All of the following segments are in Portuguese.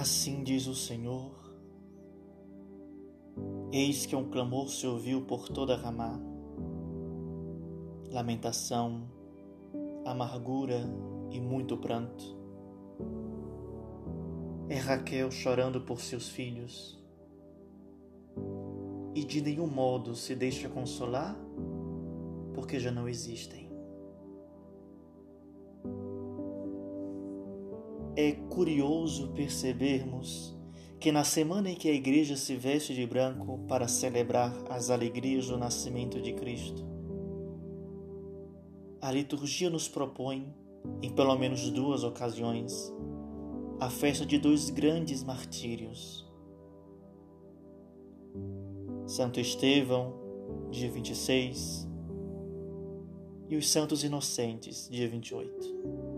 Assim diz o Senhor: Eis que um clamor se ouviu por toda Ramá, lamentação, amargura e muito pranto. É Raquel chorando por seus filhos e de nenhum modo se deixa consolar porque já não existem. É curioso percebermos que na semana em que a igreja se veste de branco para celebrar as alegrias do nascimento de Cristo, a liturgia nos propõe, em pelo menos duas ocasiões, a festa de dois grandes martírios. Santo Estevão, dia 26, e os Santos Inocentes, dia 28.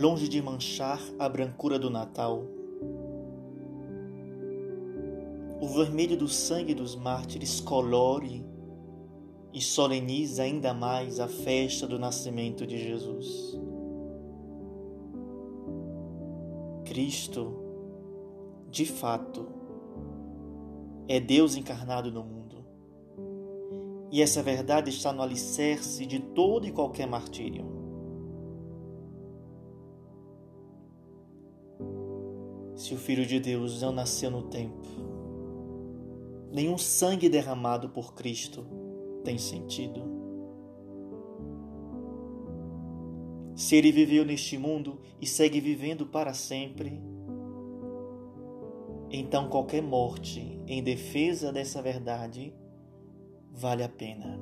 Longe de manchar a brancura do Natal. O vermelho do sangue dos mártires colore e soleniza ainda mais a festa do nascimento de Jesus. Cristo, de fato, é Deus encarnado no mundo. E essa verdade está no alicerce de todo e qualquer martírio. Se o Filho de Deus não nasceu no tempo. Nenhum sangue derramado por Cristo tem sentido. Se ele viveu neste mundo e segue vivendo para sempre, então qualquer morte em defesa dessa verdade vale a pena.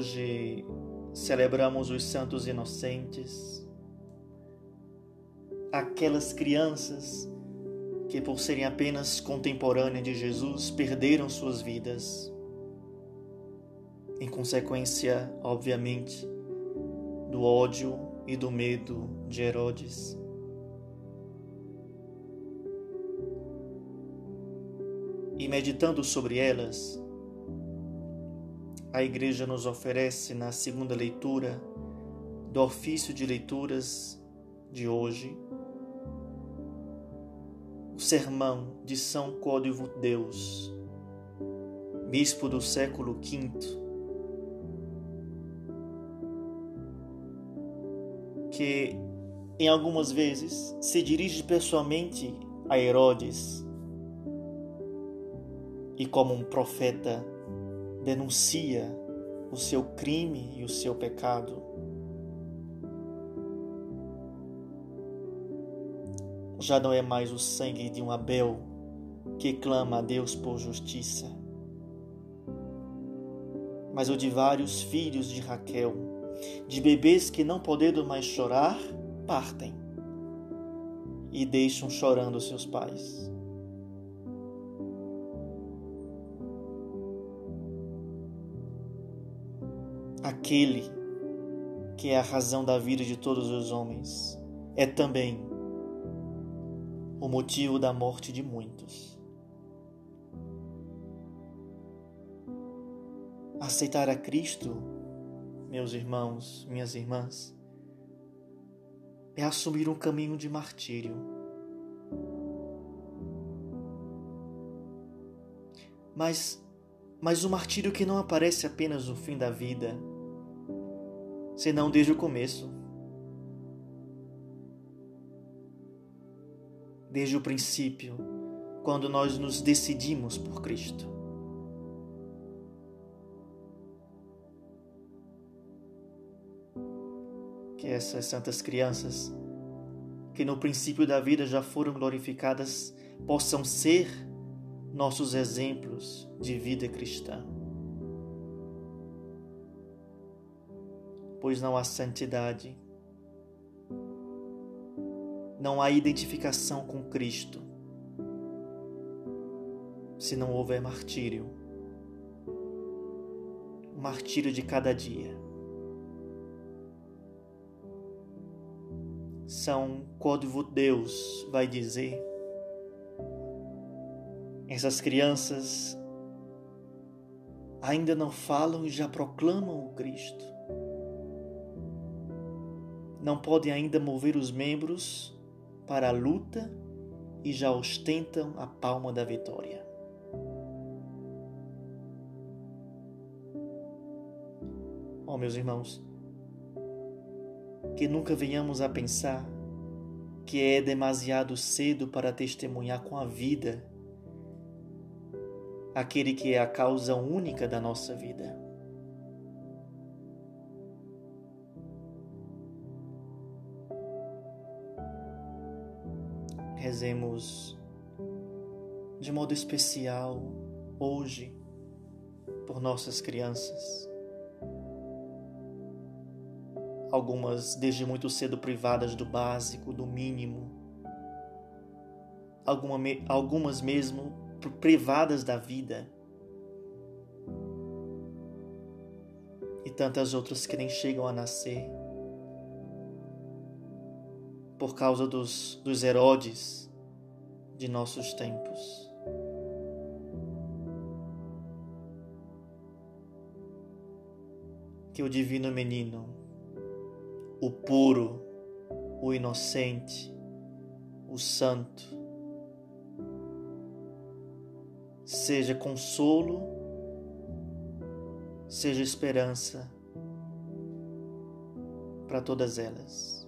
Hoje celebramos os santos inocentes, aquelas crianças que, por serem apenas contemporâneas de Jesus, perderam suas vidas. Em consequência, obviamente, do ódio e do medo de Herodes. E meditando sobre elas, a Igreja nos oferece na segunda leitura do ofício de leituras de hoje o sermão de São Código Deus, bispo do século V, que em algumas vezes se dirige pessoalmente a Herodes e como um profeta denuncia o seu crime e o seu pecado. Já não é mais o sangue de um Abel que clama a Deus por justiça, mas o de vários filhos de Raquel, de bebês que, não podendo mais chorar, partem e deixam chorando seus pais. Aquele que é a razão da vida de todos os homens, é também o motivo da morte de muitos. Aceitar a Cristo, meus irmãos, minhas irmãs, é assumir um caminho de martírio. Mas, mas o martírio que não aparece apenas no fim da vida, senão desde o começo. Desde o princípio, quando nós nos decidimos por Cristo. Que essas santas crianças, que no princípio da vida já foram glorificadas, possam ser nossos exemplos de vida cristã. Pois não há santidade, não há identificação com Cristo, se não houver martírio, o martírio de cada dia. São Código Deus vai dizer: Essas crianças ainda não falam e já proclamam o Cristo. Não podem ainda mover os membros para a luta e já ostentam a palma da vitória. Oh, meus irmãos, que nunca venhamos a pensar que é demasiado cedo para testemunhar com a vida aquele que é a causa única da nossa vida. Rezemos de modo especial hoje por nossas crianças. Algumas desde muito cedo privadas do básico, do mínimo. algumas mesmo privadas da vida. E tantas outras que nem chegam a nascer. Por causa dos, dos Herodes de nossos tempos. Que o divino menino, o puro, o inocente, o santo, seja consolo, seja esperança para todas elas.